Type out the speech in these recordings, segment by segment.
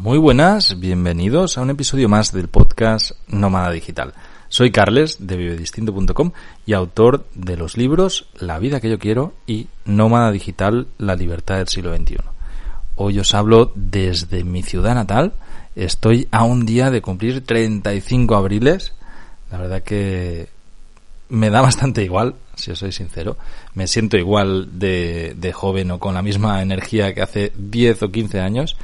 Muy buenas, bienvenidos a un episodio más del podcast Nómada Digital. Soy Carles de vivedistinto.com y autor de los libros La vida que yo quiero y Nómada Digital, la libertad del siglo XXI. Hoy os hablo desde mi ciudad natal. Estoy a un día de cumplir 35 abriles. La verdad que me da bastante igual, si os soy sincero. Me siento igual de, de joven o con la misma energía que hace 10 o 15 años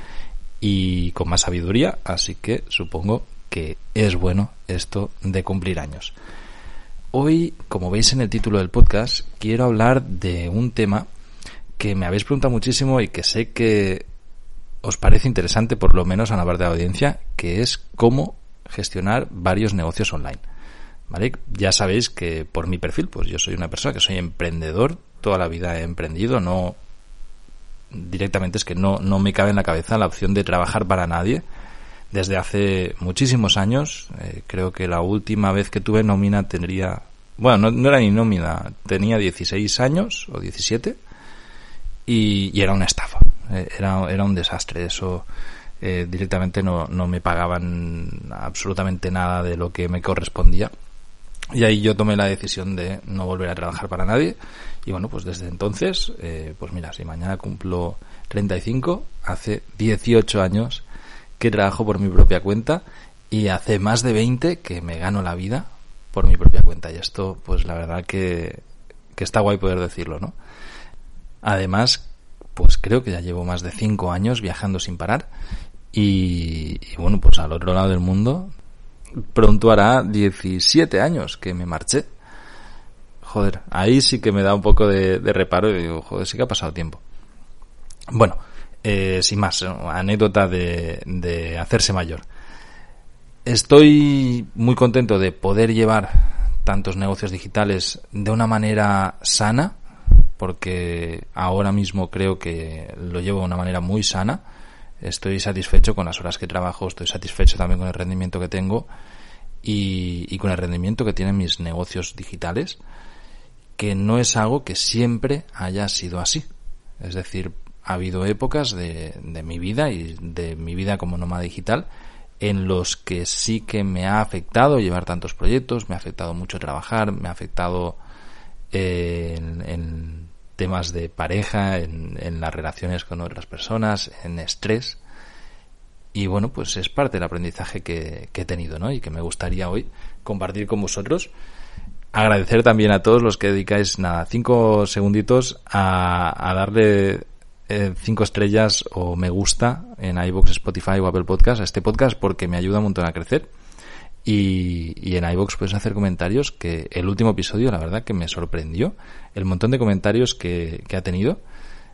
y con más sabiduría, así que supongo que es bueno esto de cumplir años. Hoy, como veis en el título del podcast, quiero hablar de un tema que me habéis preguntado muchísimo y que sé que os parece interesante, por lo menos a la parte de la audiencia, que es cómo gestionar varios negocios online. ¿Vale? Ya sabéis que por mi perfil, pues yo soy una persona que soy emprendedor, toda la vida he emprendido, no directamente es que no, no me cabe en la cabeza la opción de trabajar para nadie. Desde hace muchísimos años, eh, creo que la última vez que tuve nómina tendría, bueno, no, era ni nómina, tenía 16 años o 17 y, era una estafa, eh, era, era un desastre. Eso eh, directamente no, no me pagaban absolutamente nada de lo que me correspondía. Y ahí yo tomé la decisión de no volver a trabajar para nadie y bueno, pues desde entonces, eh, pues mira, si mañana cumplo 35, hace 18 años que trabajo por mi propia cuenta y hace más de 20 que me gano la vida por mi propia cuenta. Y esto, pues la verdad que, que está guay poder decirlo, ¿no? Además, pues creo que ya llevo más de 5 años viajando sin parar y, y bueno, pues al otro lado del mundo pronto hará 17 años que me marché joder, ahí sí que me da un poco de, reparo y digo, joder, sí que ha pasado tiempo. Bueno, eh, sin más, anécdota de, de hacerse mayor. Estoy muy contento de poder llevar tantos negocios digitales de una manera sana, porque ahora mismo creo que lo llevo de una manera muy sana. Estoy satisfecho con las horas que trabajo, estoy satisfecho también con el rendimiento que tengo y, y con el rendimiento que tienen mis negocios digitales que no es algo que siempre haya sido así. Es decir, ha habido épocas de, de mi vida y de mi vida como nómada digital en los que sí que me ha afectado llevar tantos proyectos, me ha afectado mucho trabajar, me ha afectado eh, en, temas de pareja, en, en, las relaciones con otras personas, en estrés. Y bueno, pues es parte del aprendizaje que, que he tenido, ¿no? Y que me gustaría hoy compartir con vosotros agradecer también a todos los que dedicáis nada, cinco segunditos a, darle eh, cinco estrellas o me gusta en iVoox, Spotify o Apple Podcast a este podcast porque me ayuda un montón a crecer. Y, en iVoox puedes hacer comentarios que el último episodio, la verdad que me sorprendió el montón de comentarios que, que ha tenido.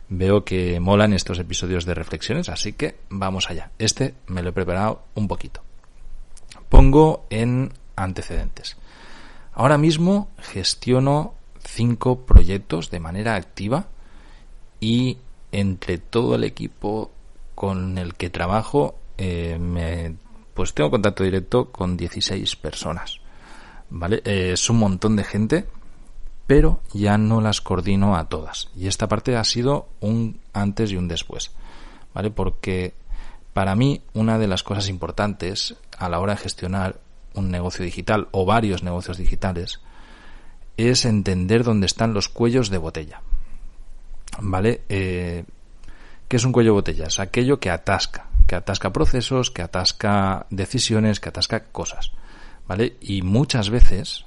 Veo que molan estos episodios de reflexiones, así que vamos allá. Este me lo he preparado un poquito. Pongo en antecedentes. Ahora mismo gestiono cinco proyectos de manera activa y entre todo el equipo con el que trabajo eh, me, pues tengo contacto directo con 16 personas. ¿Vale? Eh, es un montón de gente, pero ya no las coordino a todas. Y esta parte ha sido un antes y un después. ¿Vale? Porque para mí una de las cosas importantes a la hora de gestionar un negocio digital o varios negocios digitales es entender dónde están los cuellos de botella. ¿Vale? Eh, ¿Qué es un cuello de botella? Es aquello que atasca, que atasca procesos, que atasca decisiones, que atasca cosas. ¿Vale? Y muchas veces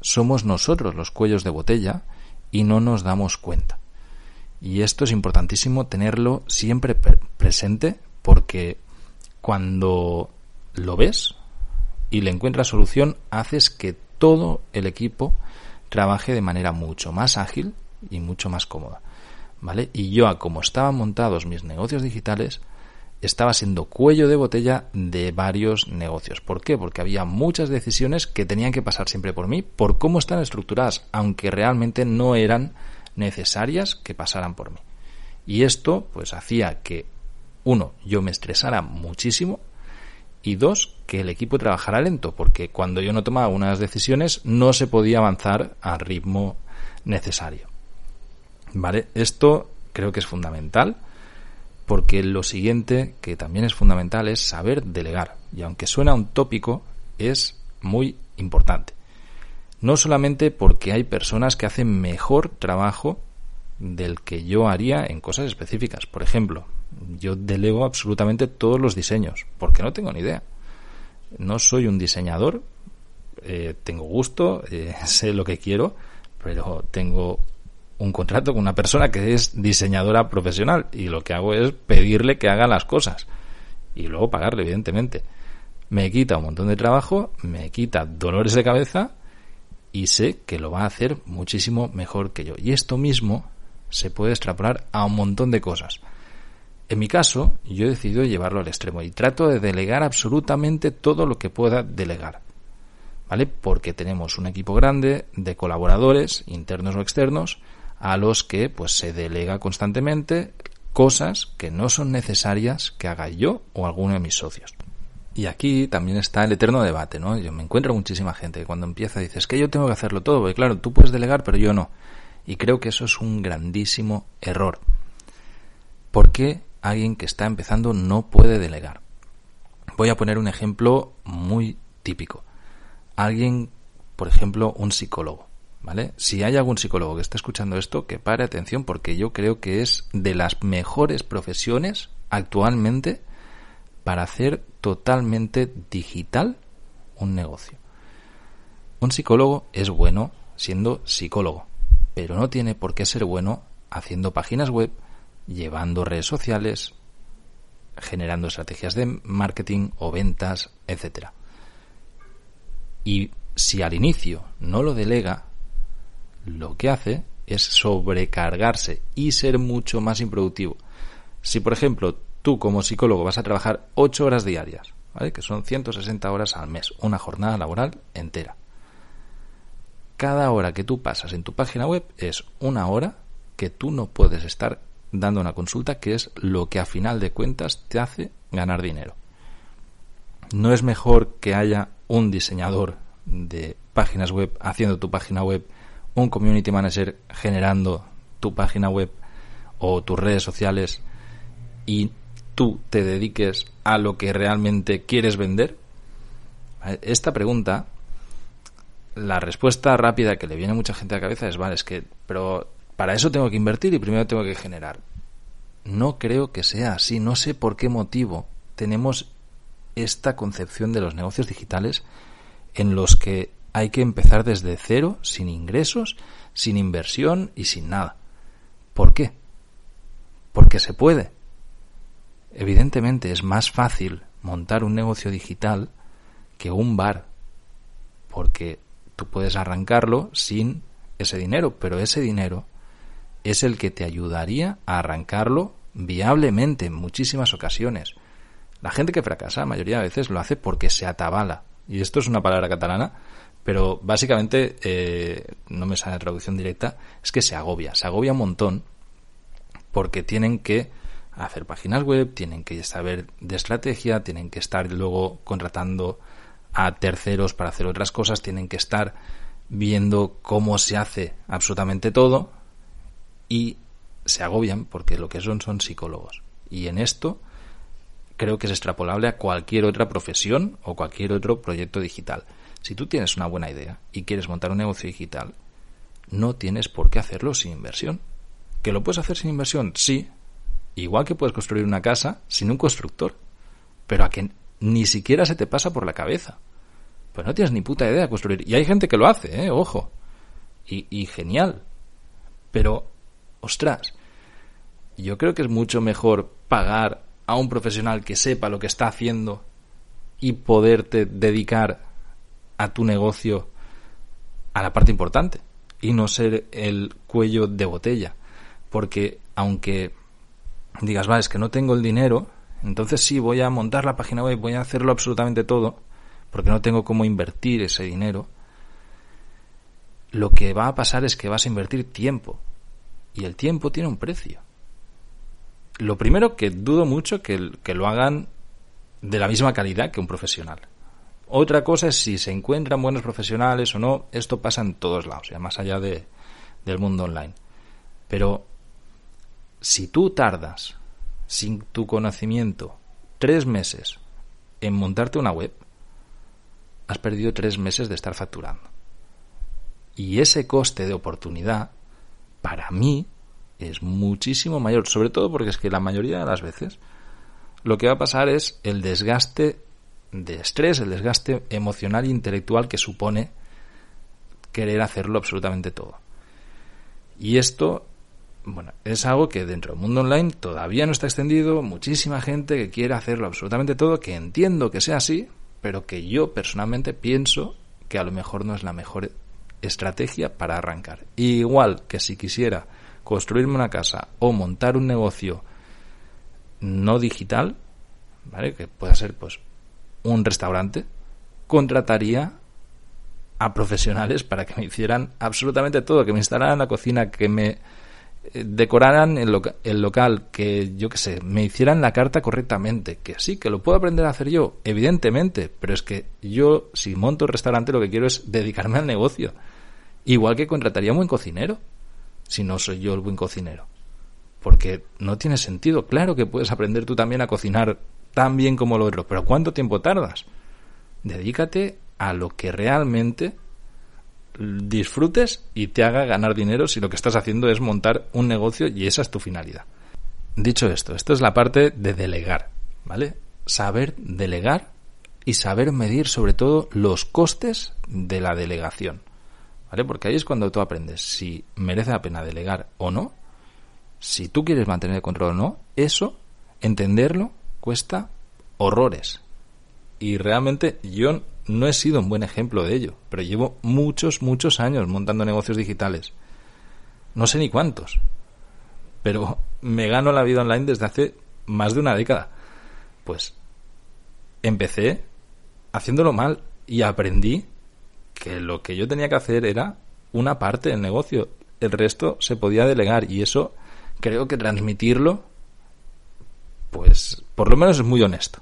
somos nosotros los cuellos de botella y no nos damos cuenta. Y esto es importantísimo tenerlo siempre presente porque cuando lo ves, y le encuentras solución, haces que todo el equipo trabaje de manera mucho más ágil y mucho más cómoda. ¿Vale? Y yo, como estaban montados mis negocios digitales, estaba siendo cuello de botella de varios negocios. ¿Por qué? Porque había muchas decisiones que tenían que pasar siempre por mí, por cómo están estructuradas, aunque realmente no eran necesarias que pasaran por mí. Y esto, pues, hacía que, uno, yo me estresara muchísimo, y dos, que el equipo trabajara lento, porque cuando yo no tomaba unas decisiones no se podía avanzar al ritmo necesario. ¿Vale? Esto creo que es fundamental porque lo siguiente que también es fundamental es saber delegar. Y aunque suena un tópico, es muy importante. No solamente porque hay personas que hacen mejor trabajo del que yo haría en cosas específicas. Por ejemplo, yo delego absolutamente todos los diseños, porque no tengo ni idea. No soy un diseñador, eh, tengo gusto, eh, sé lo que quiero, pero tengo un contrato con una persona que es diseñadora profesional y lo que hago es pedirle que haga las cosas y luego pagarle, evidentemente. Me quita un montón de trabajo, me quita dolores de cabeza y sé que lo va a hacer muchísimo mejor que yo. Y esto mismo se puede extrapolar a un montón de cosas. En mi caso, yo he decidido llevarlo al extremo y trato de delegar absolutamente todo lo que pueda delegar. ¿Vale? Porque tenemos un equipo grande de colaboradores, internos o externos, a los que pues se delega constantemente cosas que no son necesarias que haga yo o alguno de mis socios. Y aquí también está el eterno debate, ¿no? Yo me encuentro muchísima gente que cuando empieza dice, es que yo tengo que hacerlo todo, porque claro, tú puedes delegar, pero yo no. Y creo que eso es un grandísimo error. ¿Por qué alguien que está empezando no puede delegar? Voy a poner un ejemplo muy típico. Alguien, por ejemplo, un psicólogo. ¿Vale? Si hay algún psicólogo que esté escuchando esto, que pare atención porque yo creo que es de las mejores profesiones actualmente para hacer totalmente digital un negocio. Un psicólogo es bueno siendo psicólogo, pero no tiene por qué ser bueno haciendo páginas web, llevando redes sociales, generando estrategias de marketing o ventas, etc. Y si al inicio no lo delega, lo que hace es sobrecargarse y ser mucho más improductivo. Si, por ejemplo, tú como psicólogo vas a trabajar 8 horas diarias, ¿vale? que son 160 horas al mes, una jornada laboral entera. Cada hora que tú pasas en tu página web es una hora que tú no puedes estar dando una consulta, que es lo que a final de cuentas te hace ganar dinero. No es mejor que haya un diseñador de páginas web haciendo tu página web un community manager generando tu página web o tus redes sociales y tú te dediques a lo que realmente quieres vender? Esta pregunta, la respuesta rápida que le viene a mucha gente a la cabeza es, vale, es que, pero para eso tengo que invertir y primero tengo que generar. No creo que sea así, no sé por qué motivo tenemos esta concepción de los negocios digitales en los que hay que empezar desde cero, sin ingresos, sin inversión y sin nada. ¿Por qué? Porque se puede. Evidentemente es más fácil montar un negocio digital que un bar, porque tú puedes arrancarlo sin ese dinero, pero ese dinero es el que te ayudaría a arrancarlo viablemente en muchísimas ocasiones. La gente que fracasa, la mayoría de veces lo hace porque se atabala. Y esto es una palabra catalana pero básicamente, eh, no me sale traducción directa, es que se agobia, se agobia un montón porque tienen que hacer páginas web, tienen que saber de estrategia, tienen que estar luego contratando a terceros para hacer otras cosas, tienen que estar viendo cómo se hace absolutamente todo y se agobian porque lo que son son psicólogos. Y en esto creo que es extrapolable a cualquier otra profesión o cualquier otro proyecto digital. Si tú tienes una buena idea y quieres montar un negocio digital, no tienes por qué hacerlo sin inversión. ¿Que lo puedes hacer sin inversión? Sí. Igual que puedes construir una casa sin un constructor. Pero a que ni siquiera se te pasa por la cabeza. Pues no tienes ni puta idea de construir. Y hay gente que lo hace, ¿eh? Ojo. Y, y genial. Pero, ostras, yo creo que es mucho mejor pagar a un profesional que sepa lo que está haciendo y poderte dedicar a tu negocio a la parte importante y no ser el cuello de botella. Porque aunque digas, va, es que no tengo el dinero, entonces sí, voy a montar la página web, voy a hacerlo absolutamente todo, porque no tengo cómo invertir ese dinero, lo que va a pasar es que vas a invertir tiempo. Y el tiempo tiene un precio. Lo primero que dudo mucho que, que lo hagan de la misma calidad que un profesional. Otra cosa es si se encuentran buenos profesionales o no. Esto pasa en todos lados, ya más allá de, del mundo online. Pero si tú tardas, sin tu conocimiento, tres meses en montarte una web, has perdido tres meses de estar facturando. Y ese coste de oportunidad, para mí, es muchísimo mayor, sobre todo porque es que la mayoría de las veces lo que va a pasar es el desgaste de estrés, el desgaste emocional e intelectual que supone querer hacerlo absolutamente todo. Y esto, bueno, es algo que dentro del mundo online todavía no está extendido, muchísima gente que quiere hacerlo absolutamente todo, que entiendo que sea así, pero que yo personalmente pienso que a lo mejor no es la mejor estrategia para arrancar. igual que si quisiera construirme una casa o montar un negocio no digital, ¿vale? Que pueda ser pues un restaurante, contrataría a profesionales para que me hicieran absolutamente todo, que me instalaran la cocina, que me eh, decoraran el, el local, que yo qué sé, me hicieran la carta correctamente, que sí, que lo puedo aprender a hacer yo, evidentemente, pero es que yo si monto el restaurante lo que quiero es dedicarme al negocio, igual que contrataría a un buen cocinero, si no soy yo el buen cocinero, porque no tiene sentido, claro que puedes aprender tú también a cocinar tan bien como lo otro. Pero ¿cuánto tiempo tardas? Dedícate a lo que realmente disfrutes y te haga ganar dinero si lo que estás haciendo es montar un negocio y esa es tu finalidad. Dicho esto, esto es la parte de delegar, ¿vale? Saber delegar y saber medir sobre todo los costes de la delegación, Porque ahí es cuando tú aprendes si merece la pena delegar o no, si tú quieres mantener el control o no, eso, entenderlo cuesta horrores. Y realmente yo no he sido un buen ejemplo de ello, pero llevo muchos, muchos años montando negocios digitales. No sé ni cuántos, pero me gano la vida online desde hace más de una década. Pues empecé haciéndolo mal y aprendí que lo que yo tenía que hacer era una parte del negocio. El resto se podía delegar y eso creo que transmitirlo pues por lo menos es muy honesto.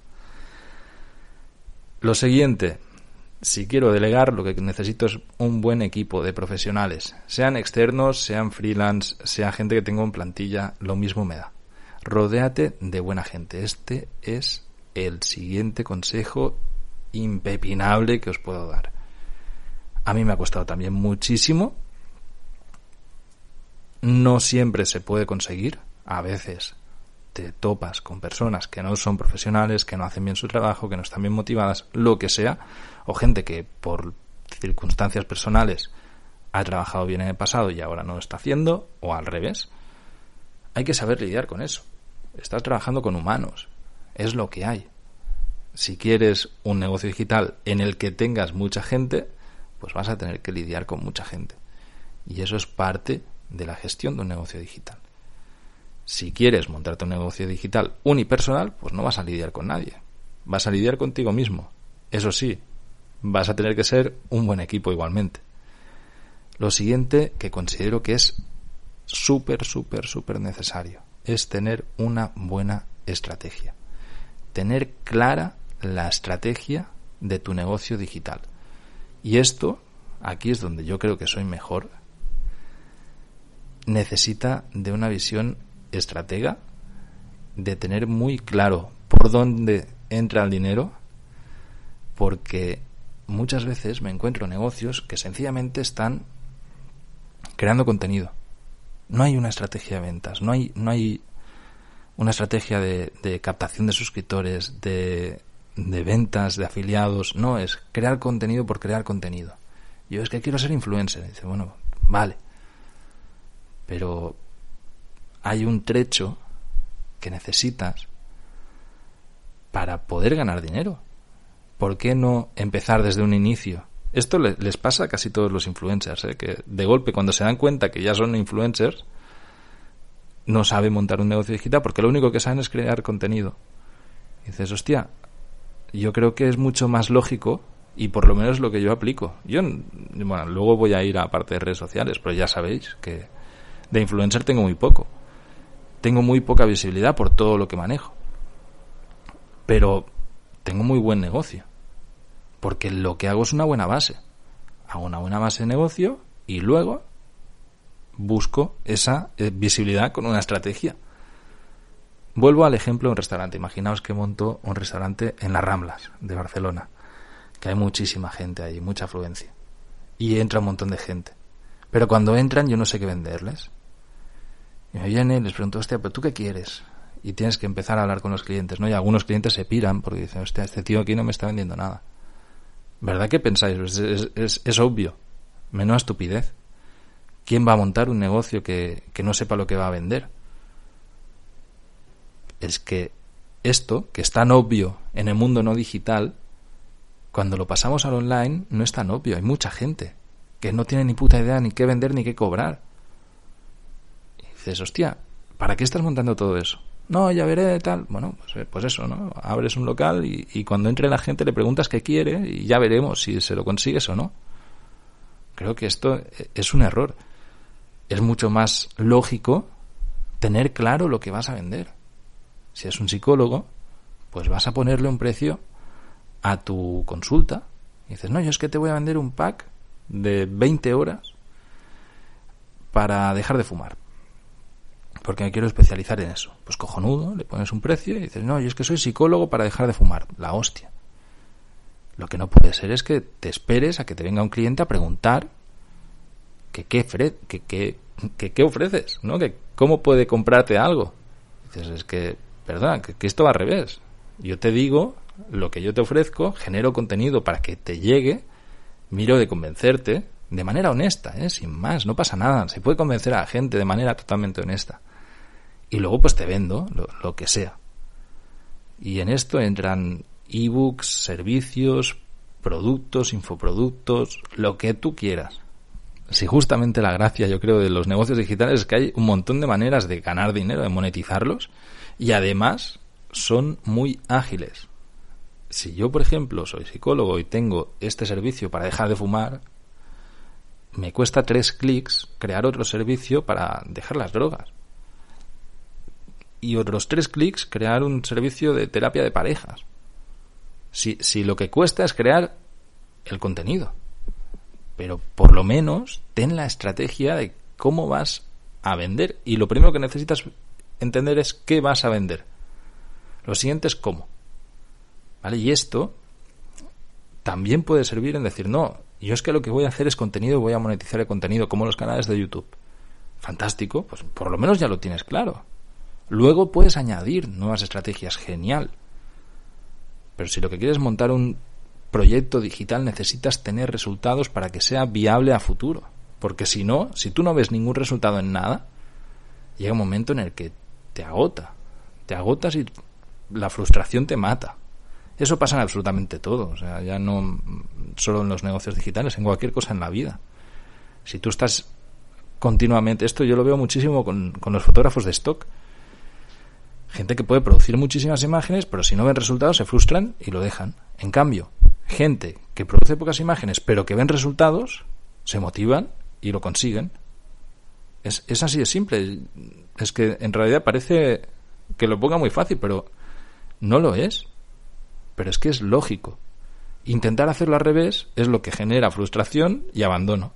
Lo siguiente, si quiero delegar, lo que necesito es un buen equipo de profesionales, sean externos, sean freelance, sea gente que tenga en plantilla, lo mismo me da. Rodéate de buena gente. Este es el siguiente consejo impepinable que os puedo dar. A mí me ha costado también muchísimo. No siempre se puede conseguir. A veces te topas con personas que no son profesionales, que no hacen bien su trabajo, que no están bien motivadas, lo que sea, o gente que por circunstancias personales ha trabajado bien en el pasado y ahora no lo está haciendo, o al revés, hay que saber lidiar con eso. Estás trabajando con humanos, es lo que hay. Si quieres un negocio digital en el que tengas mucha gente, pues vas a tener que lidiar con mucha gente. Y eso es parte de la gestión de un negocio digital. Si quieres montarte un negocio digital unipersonal, pues no vas a lidiar con nadie. Vas a lidiar contigo mismo. Eso sí, vas a tener que ser un buen equipo igualmente. Lo siguiente que considero que es súper, súper, súper necesario es tener una buena estrategia. Tener clara la estrategia de tu negocio digital. Y esto, aquí es donde yo creo que soy mejor, necesita de una visión estratega de tener muy claro por dónde entra el dinero, porque muchas veces me encuentro negocios que sencillamente están creando contenido. No hay una estrategia de ventas, no hay, no hay una estrategia de, de captación de suscriptores, de, de ventas, de afiliados. No, es crear contenido por crear contenido. Yo es que quiero ser influencer. Dice, bueno, vale. Pero hay un trecho que necesitas para poder ganar dinero. ¿Por qué no empezar desde un inicio Esto les pasa a casi todos los influencers, ¿eh? que de golpe cuando se dan cuenta que ya son influencers, no saben montar un negocio digital porque lo único que saben es crear contenido. Y dices, hostia, yo creo que es mucho más lógico y por lo menos lo que yo aplico. Yo, bueno, luego voy a ir a parte de redes sociales, pero ya sabéis que de influencer tengo muy poco. Tengo muy poca visibilidad por todo lo que manejo. Pero tengo muy buen negocio porque lo que hago es una buena base. Hago una buena base de negocio y luego busco esa eh, visibilidad con una estrategia. Vuelvo al ejemplo de un restaurante. Imaginaos que monto un restaurante en las Ramblas de Barcelona, que hay muchísima gente ahí, mucha afluencia. Y entra un montón de gente. Pero cuando entran yo no sé qué venderles. Y me viene y les pregunto, hostia, ¿pero tú qué quieres? Y tienes que empezar a hablar con los clientes, ¿no? Y algunos clientes se piran porque dicen, hostia, este tío aquí no me está vendiendo nada. ¿Verdad que pensáis? Es, obvio. Menos estupidez. ¿Quién va a montar un negocio que, que no sepa lo que va a vender? Es que esto, que es tan obvio en el mundo no digital, cuando lo pasamos al online no es tan obvio. Hay mucha gente que no tiene ni puta idea ni qué vender ni qué cobrar. Y dices, hostia, ¿para qué estás montando todo eso? no, ya veré, tal. Bueno, pues, eh, pues, eso, ¿no? Abres un local y, cuando entre la gente le preguntas qué quiere y ya veremos si se lo consigues o no. Creo que esto eh, es un error. Es mucho más lógico tener claro lo que vas a vender. Si es un psicólogo, pues vas a ponerle un precio a tu consulta. Y dices, no, yo es que te voy a vender un pack de 20 horas para dejar de fumar porque me quiero especializar en eso. Pues cojonudo, le pones un precio y dices, no, yo es que soy psicólogo para dejar de fumar. La hostia. Lo que no puede ser es que te esperes a que te venga un cliente a preguntar que qué, que, que, ofreces, ¿no? Que cómo puede comprarte algo. Dices, es que, que, que esto va al revés. Yo te digo lo que yo te ofrezco, genero contenido para que te llegue, miro de convencerte, de manera honesta, ¿eh? sin más, no pasa nada, se puede convencer a la gente de manera totalmente honesta y luego pues te vendo lo, que sea. Y en esto entran ebooks, servicios, productos, infoproductos, lo que tú quieras. Si justamente la gracia, yo creo, de los negocios digitales es que hay un montón de maneras de ganar dinero, de monetizarlos, y además son muy ágiles. Si yo, por ejemplo, soy psicólogo y tengo este servicio para dejar de fumar, me cuesta tres clics crear otro servicio para dejar las drogas y otros tres clics crear un servicio de terapia de parejas. Si, si lo que cuesta es crear el contenido. Pero por lo menos ten la estrategia de cómo vas a vender. Y lo primero que necesitas entender es qué vas a vender. Lo siguiente es cómo. ¿Vale? Y esto también puede servir en decir, no, yo es que lo que voy a hacer es contenido, voy a monetizar el contenido, como los canales de YouTube. Fantástico, pues por lo menos ya lo tienes claro. Luego puedes añadir nuevas estrategias, genial. Pero si lo que quieres es montar un proyecto digital, necesitas tener resultados para que sea viable a futuro. Porque si no, si tú no ves ningún resultado en nada, llega un momento en el que te agota. Te agotas y la frustración te mata. Eso pasa en absolutamente todo. O sea, ya no solo en los negocios digitales, en cualquier cosa en la vida. Si tú estás continuamente, esto yo lo veo muchísimo con, con los fotógrafos de stock Gente que puede producir muchísimas imágenes, pero si no ven resultados se frustran y lo dejan. En cambio, gente que produce pocas imágenes, pero que ven resultados, se motivan y lo consiguen. Es, es así de simple. Es que en realidad parece que lo ponga muy fácil, pero no lo es. Pero es que es lógico. Intentar hacerlo al revés es lo que genera frustración y abandono.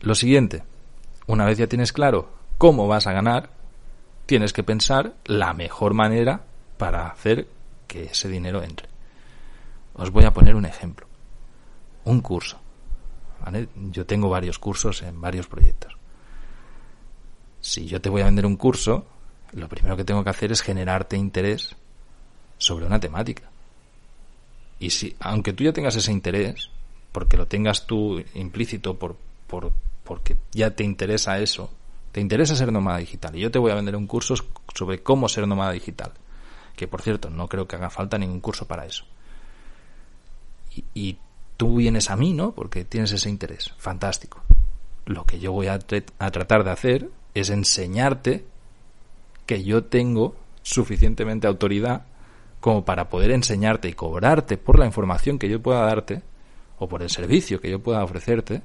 Lo siguiente, una vez ya tienes claro cómo vas a ganar, tienes que pensar la mejor manera para hacer que ese dinero entre. Os voy a poner un ejemplo. Un curso. Yo tengo varios cursos en varios proyectos. Si yo te voy a vender un curso, lo primero que tengo que hacer es generarte interés sobre una temática. Y si, aunque tú ya tengas ese interés, porque lo tengas tú implícito por, por, porque ya te interesa eso, te interesa ser nómada digital y yo te voy a vender un curso sobre cómo ser nómada digital. Que por cierto, no creo que haga falta ningún curso para eso. Tú vienes a mí, ¿no? Porque tienes ese interés. Fantástico. Lo que yo voy a, a tratar de hacer es enseñarte que yo tengo suficientemente autoridad como para poder enseñarte y cobrarte por la información que yo pueda darte o por el servicio que yo pueda ofrecerte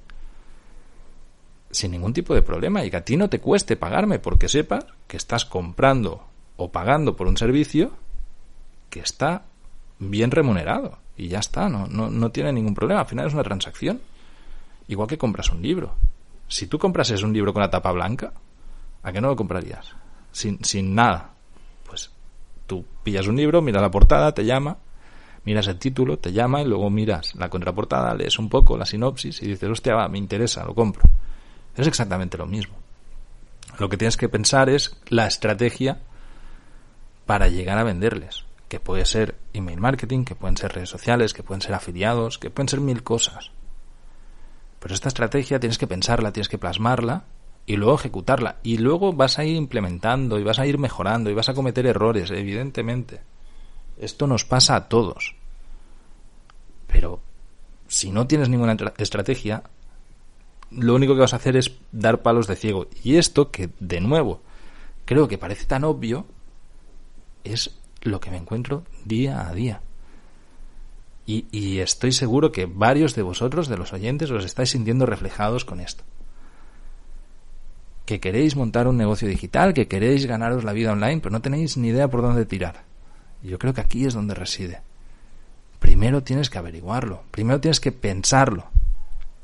sin ningún tipo de problema y que a ti no te cueste pagarme porque sepas que estás comprando o pagando por un servicio que está bien remunerado y ya está, no, no, no tiene ningún problema, al final es una transacción, igual que compras un libro. Si tú comprases un libro con la tapa blanca, ¿a qué no lo comprarías? Sin, sin nada. Pues tú pillas un libro, miras la portada, te llama, miras el título, te llama y luego miras la contraportada, lees un poco la sinopsis y dices, hostia, va, me interesa, lo compro. Es exactamente lo mismo. Lo que tienes que pensar es la estrategia para llegar a venderles, que puede ser email marketing, que pueden ser redes sociales, que pueden ser afiliados, que pueden ser mil cosas. Pero esta estrategia tienes que pensarla, tienes que plasmarla y luego ejecutarla. Y luego vas a ir implementando y vas a ir mejorando y vas a cometer errores, evidentemente. Esto nos pasa a todos. Pero si no tienes ninguna estrategia, lo único que vas a hacer es dar palos de ciego. Y esto, que de nuevo creo que parece tan obvio, es lo que me encuentro día a día. Y, estoy seguro que varios de vosotros, de los oyentes, os estáis sintiendo reflejados con esto. Que queréis montar un negocio digital, que queréis ganaros la vida online, pero no tenéis ni idea por dónde tirar. Yo creo que aquí es donde reside. Primero tienes que averiguarlo, primero tienes que pensarlo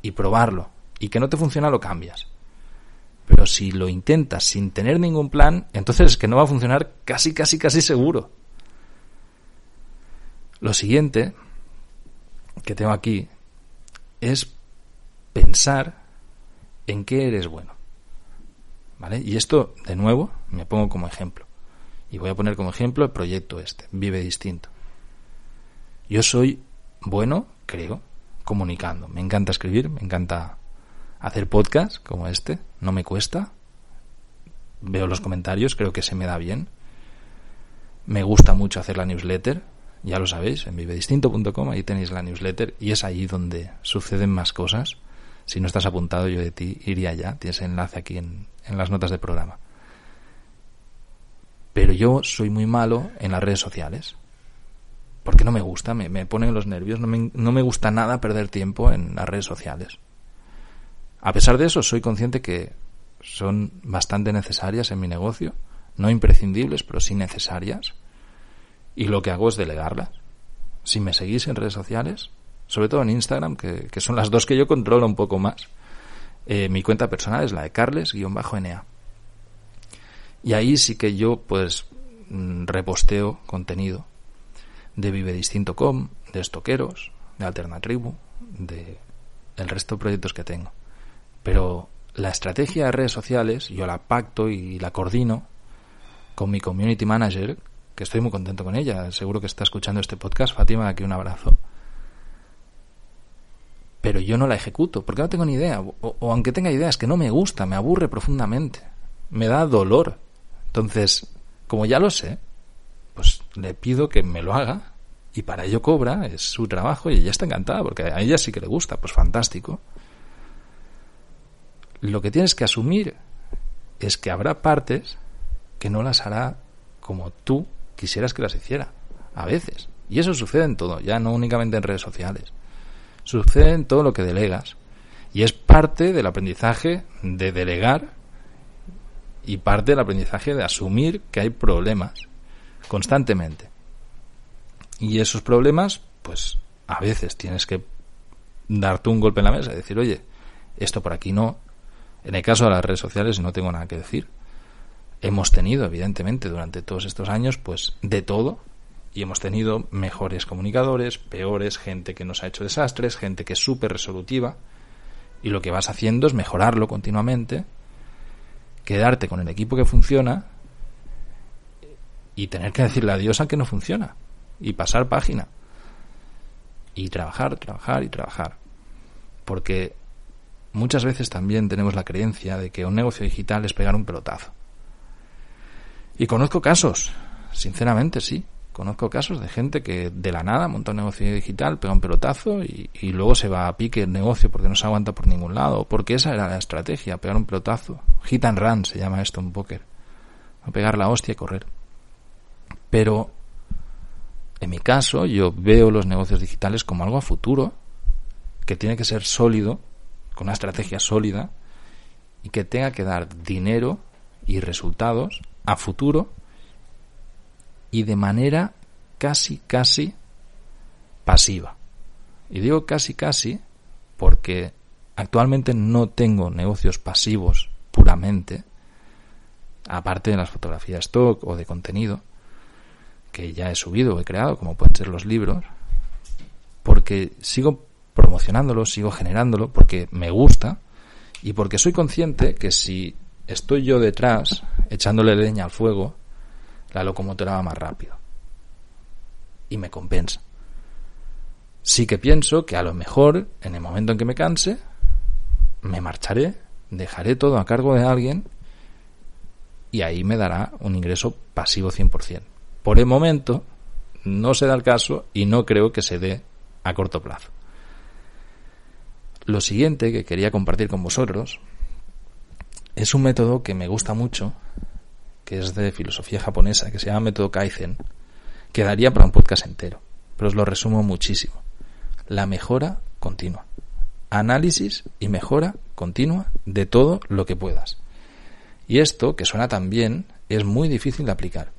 y probarlo y que no te funciona lo cambias. Pero si lo intentas sin tener ningún plan, entonces es que no va a funcionar casi, casi, casi seguro. Lo siguiente que tengo aquí es pensar en qué eres bueno. ¿Vale? Y esto, de nuevo, me pongo como ejemplo. Y voy a poner como ejemplo el proyecto este, Vive Distinto. Yo soy bueno, creo, comunicando. Me encanta escribir, me encanta hacer podcast como este, no me cuesta. Veo los comentarios, creo que se me da bien. Me gusta mucho hacer la newsletter, ya lo sabéis, en vivedistinto.com, ahí tenéis la newsletter y es ahí donde suceden más cosas. Si no estás apuntado yo de ti, iría ya, tienes enlace aquí en, en las notas del programa. Pero yo soy muy malo en las redes sociales. Porque no me gusta, me, me ponen los nervios, no me, no me gusta nada perder tiempo en las redes sociales. A pesar de eso, soy consciente que son bastante necesarias en mi negocio, no imprescindibles, pero sí necesarias. Y lo que hago es delegarlas. Si me seguís en redes sociales, sobre todo en Instagram, que, son las dos que yo controlo un poco más, eh, mi cuenta personal es la de Carles-NA. Y ahí sí que yo, pues, mm, reposteo contenido de vivedistinto.com, de estoqueros, de Alternatribu, de el resto de proyectos que tengo. Pero la estrategia de redes sociales yo la pacto y la coordino con mi community manager, que estoy muy contento con ella. Seguro que está escuchando este podcast. Fátima, aquí un abrazo. Pero yo no la ejecuto, porque no tengo ni idea. O, aunque tenga ideas, que no me gusta, me aburre profundamente. Me da dolor. Entonces, como ya lo sé, pues le pido que me lo haga y para ello cobra, es su trabajo y ella está encantada porque a ella sí que le gusta, pues fantástico lo que tienes que asumir es que habrá partes que no las hará como tú quisieras que las hiciera, a veces. Y eso sucede en todo, ya no únicamente en redes sociales. Sucede en todo lo que delegas. Y es parte del aprendizaje de delegar y parte del aprendizaje de asumir que hay problemas constantemente. Y esos problemas, pues a veces tienes que darte un golpe en la mesa y decir, oye, esto por aquí no, en el caso de las redes sociales no tengo nada que decir. Hemos tenido, evidentemente, durante todos estos años, pues de todo. Y hemos tenido mejores comunicadores, peores, gente que nos ha hecho desastres, gente que es súper resolutiva. Y lo que vas haciendo es mejorarlo continuamente, quedarte con el equipo que funciona y tener que decirle adiós a que no funciona. Y pasar página. Y trabajar, trabajar y trabajar. Porque muchas veces también tenemos la creencia de que un negocio digital es pegar un pelotazo. Y conozco casos, sinceramente sí, Conozco casos de gente que de la nada monta un negocio digital, pega un pelotazo y, y, luego se va a pique el negocio porque no se aguanta por ningún lado. Porque esa era la estrategia, pegar un pelotazo. Hit and run se llama esto en póker. A pegar la hostia y correr. Pero en mi caso yo veo los negocios digitales como algo a futuro, que tiene que ser sólido, con una estrategia sólida y que tenga que dar dinero y resultados a futuro y de manera casi, casi pasiva. Y digo casi, casi porque actualmente no tengo negocios pasivos puramente, aparte de las fotografías stock o de contenido, que ya he subido o he creado, como pueden ser los libros, porque sigo promocionándolo, sigo generándolo, porque me gusta y porque soy consciente que si estoy yo detrás, echándole leña al fuego, la locomotora va más rápido. Y me compensa. Sí que pienso que a lo mejor, en el momento en que me canse, me marcharé, dejaré todo a cargo de alguien y ahí me dará un ingreso pasivo 100%. Por el momento, no se da el caso y no creo que se dé a corto plazo. Lo siguiente que quería compartir con vosotros es un método que me gusta mucho que es de filosofía japonesa, que se llama método Kaizen, que daría para un podcast entero, pero os lo resumo muchísimo. La mejora continua. Análisis y mejora continua de todo lo que puedas. Y esto, que suena tan bien, es muy difícil de aplicar.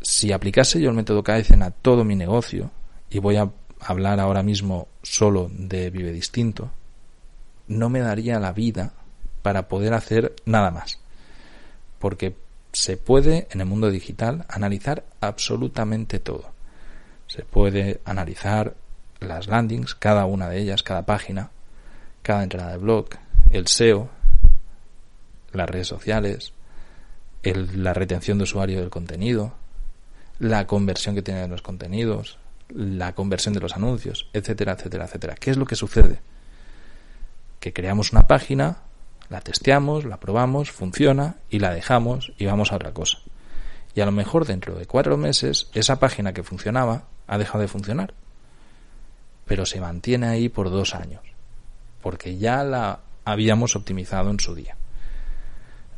Si aplicase yo el método Kaizen a todo mi negocio, y voy a hablar ahora mismo solo de Vive Distinto, no me daría la vida para poder hacer nada más porque se puede en el mundo digital analizar absolutamente todo. Se puede analizar las landings, cada una de ellas, cada página, cada entrada de blog, el SEO, las redes sociales, la retención de usuario del contenido, la conversión que tienen los contenidos, la conversión de los anuncios, etcétera, etcétera, etcétera. ¿Qué es lo que sucede? Que creamos una página, la testeamos, la probamos, funciona y la dejamos y vamos a otra cosa. Y a lo mejor dentro de cuatro meses esa página que funcionaba ha dejado de funcionar. Pero se mantiene ahí por dos años. Porque ya la habíamos optimizado en su día.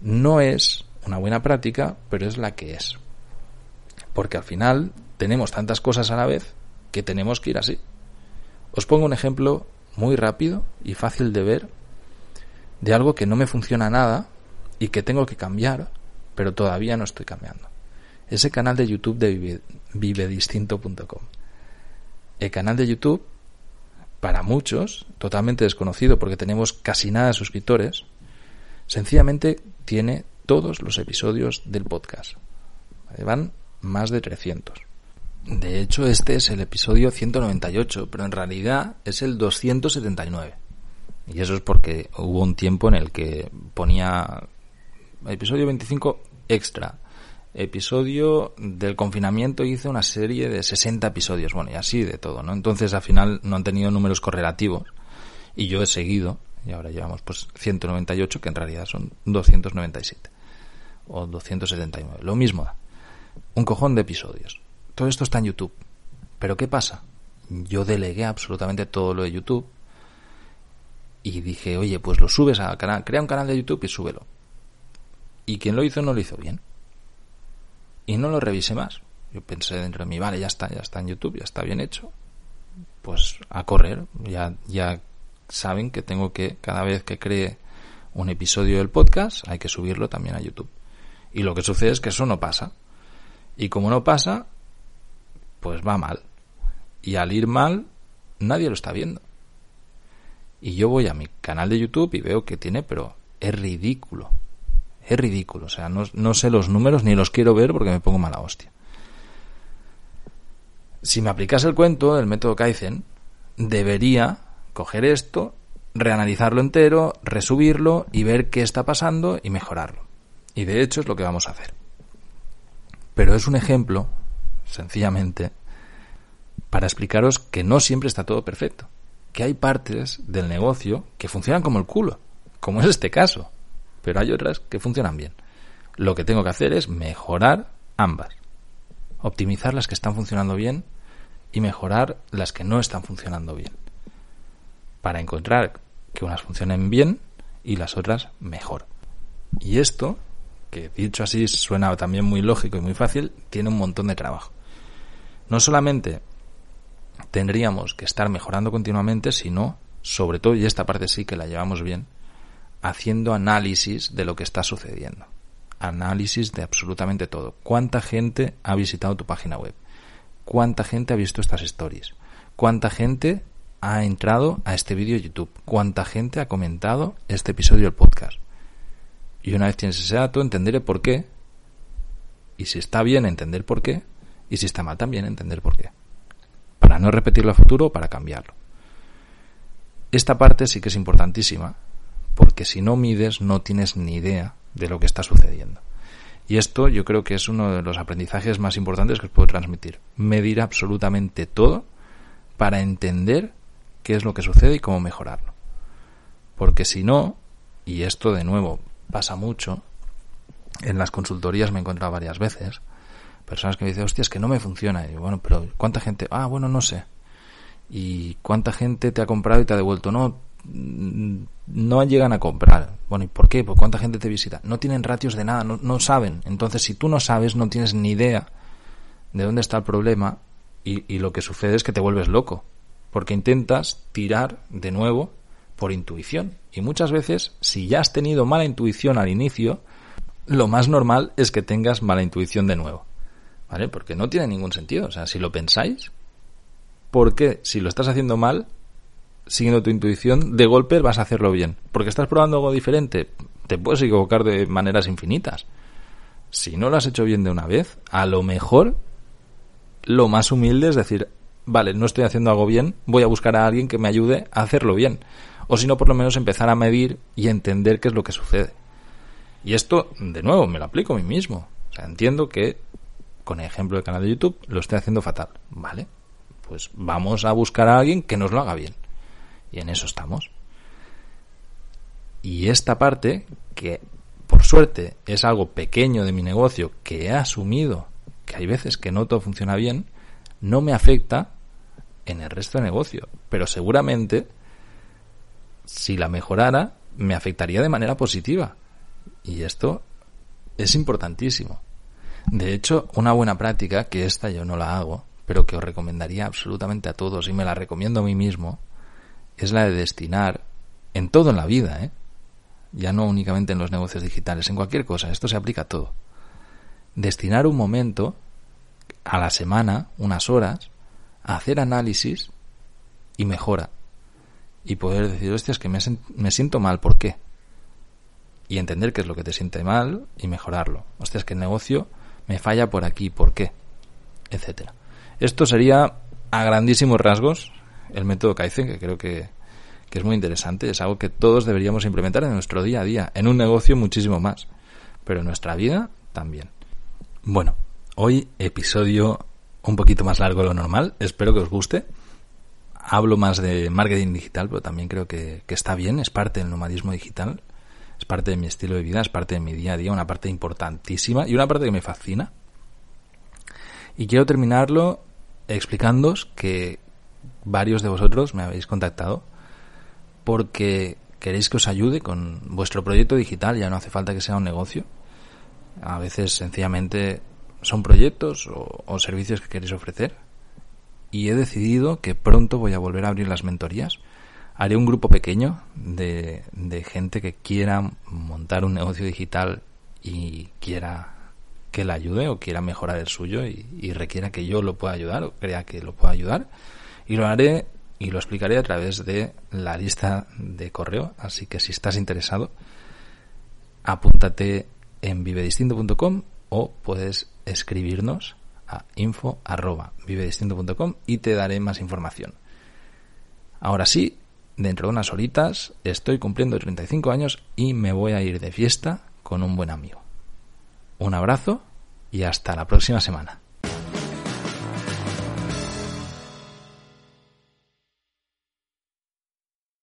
No es una buena práctica, pero es la que es. Porque al final tenemos tantas cosas a la vez que tenemos que ir así. Os pongo un ejemplo muy rápido y fácil de ver de algo que no me funciona nada y que tengo que cambiar, pero todavía no estoy cambiando. Ese canal de YouTube de vivedistinto.com. El canal de YouTube, para muchos, totalmente desconocido porque tenemos casi nada de suscriptores, sencillamente tiene todos los episodios del podcast. Van más de 300. De hecho, este es el episodio 198, pero en realidad es el 279. Y eso es porque hubo un tiempo en el que ponía episodio 25 extra. Episodio del confinamiento hice una serie de 60 episodios, bueno, y así de todo, ¿no? Entonces al final no han tenido números correlativos y yo he seguido y ahora llevamos pues 198 que en realidad son 297 o 279, lo mismo. Un cojón de episodios. Todo esto está en YouTube. Pero ¿qué pasa? Yo delegué absolutamente todo lo de YouTube y dije, oye, pues lo subes a canal, crea un canal de YouTube y súbelo. Y quien lo hizo no lo hizo bien. Y no lo revisé más. Yo pensé dentro de mí, vale, ya está, ya está en YouTube, ya está bien hecho. Pues a correr, ya, ya saben que tengo que, cada vez que cree un episodio del podcast, hay que subirlo también a YouTube. Y lo que sucede es que eso no pasa. Y como no pasa, pues va mal. Y al ir mal, nadie lo está viendo. Y yo voy a mi canal de YouTube y veo que tiene, pero es ridículo. Es ridículo. O sea, no, no sé los números ni los quiero ver porque me pongo mala hostia. Si me aplicase el cuento del método Kaizen, debería coger esto, reanalizarlo entero, resubirlo y ver qué está pasando y mejorarlo. Y de hecho es lo que vamos a hacer. Pero es un ejemplo, sencillamente, para explicaros que no siempre está todo perfecto que hay partes del negocio que funcionan como el culo, como es este caso, pero hay otras que funcionan bien. Lo que tengo que hacer es mejorar ambas. optimizar las que están funcionando bien y mejorar las que no están funcionando bien. Para encontrar que unas funcionen bien y las otras mejor. Y esto, que dicho así suena también muy lógico y muy fácil, tiene un montón de trabajo. No solamente tendríamos que estar mejorando continuamente, sino, sobre todo, y esta parte sí que la llevamos bien, haciendo análisis de lo que está sucediendo. Análisis de absolutamente todo. ¿Cuánta gente ha visitado tu página web? ¿Cuánta gente ha visto estas stories? ¿Cuánta gente ha entrado a este vídeo de YouTube? ¿Cuánta gente ha comentado este episodio del podcast? Y una vez tienes ese dato, entenderé por qué. Y si está bien, entender por qué. Y si está mal, también entender por qué para no repetirlo a futuro o para cambiarlo. Esta parte sí que es importantísima, porque si no mides no tienes ni idea de lo que está sucediendo. Y esto yo creo que es uno de los aprendizajes más importantes que os puedo transmitir. Medir absolutamente todo para entender qué es lo que sucede y cómo mejorarlo. Porque si no, y esto de nuevo pasa mucho, en las consultorías me he encontrado varias veces, personas que me dicen, hostia, es que no me funciona. Y bueno, pero ¿cuánta gente? Ah, bueno, no sé. ¿Y cuánta gente te ha comprado y te ha devuelto? No, mm, no llegan a comprar. Bueno, ¿y por qué? Pues cuánta gente te visita. No tienen ratios de nada, no, no saben. Entonces, si tú no sabes, no tienes ni idea de dónde está el problema y lo que sucede es que te vuelves loco. Porque intentas tirar de nuevo por intuición. Y muchas veces, si ya has tenido mala intuición al inicio, lo más normal es que tengas mala intuición de nuevo. ¿Vale? Porque no tiene ningún sentido. O sea, si lo pensáis, ¿por qué si lo estás haciendo mal, siguiendo tu intuición, de golpe vas a hacerlo bien? Porque estás probando algo diferente. Te puedes equivocar de maneras infinitas. Si no lo has hecho bien de una vez, a lo mejor lo más humilde es decir, vale, no estoy haciendo algo bien, voy a buscar a alguien que me ayude a hacerlo bien. O si no, por lo menos empezar a medir y entender qué es lo que sucede. Y esto, de nuevo, me lo aplico a mí mismo. O sea, entiendo que con el ejemplo del canal de YouTube, lo estoy haciendo fatal. Vale, pues vamos a buscar a alguien que nos lo haga bien. Y en eso estamos. Y esta parte, que por suerte es algo pequeño de mi negocio, que he asumido que hay veces que no todo funciona bien, no me afecta en el resto del negocio. Pero seguramente, si la mejorara, me afectaría de manera positiva. Y esto es importantísimo. De hecho, una buena práctica, que esta yo no la hago, pero que os recomendaría absolutamente a todos y me la recomiendo a mí mismo, es la de destinar en todo en la vida, ¿eh? ya no únicamente en los negocios digitales, en cualquier cosa, esto se aplica a todo. Destinar un momento a la semana, unas horas, a hacer análisis y mejora. Y poder decir, hostias, que me, me siento mal, ¿por qué? Y entender qué es lo que te siente mal y mejorarlo. Hostias, que el negocio me falla por aquí, por qué, etcétera. Esto sería a grandísimos rasgos el método Kaizen, que creo que, que es muy interesante, es algo que todos deberíamos implementar en nuestro día a día, en un negocio muchísimo más, pero en nuestra vida también. Bueno, hoy episodio un poquito más largo de lo normal, espero que os guste. Hablo más de marketing digital, pero también creo que, que está bien, es parte del nomadismo digital es parte de mi estilo de vida, es parte de mi día a día, una parte importantísima y una parte que me fascina. Y quiero terminarlo explicándoos que varios de vosotros me habéis contactado porque queréis que os ayude con vuestro proyecto digital, ya no hace falta que sea un negocio. A veces sencillamente son proyectos o, o servicios que queréis ofrecer. Y he decidido que pronto voy a volver a abrir las mentorías haré un grupo pequeño de, gente que quiera montar un negocio digital y quiera que la ayude o quiera mejorar el suyo y, requiera que yo lo pueda ayudar o crea que lo pueda ayudar. Y lo haré y lo explicaré a través de la lista de correo. Así que si estás interesado, apúntate en vivedistinto.com o puedes escribirnos a info.vivedistinto.com y te daré más información. Ahora sí, dentro de unas horitas estoy cumpliendo 35 años y me voy a ir de fiesta con un buen amigo. Un abrazo y hasta la próxima semana.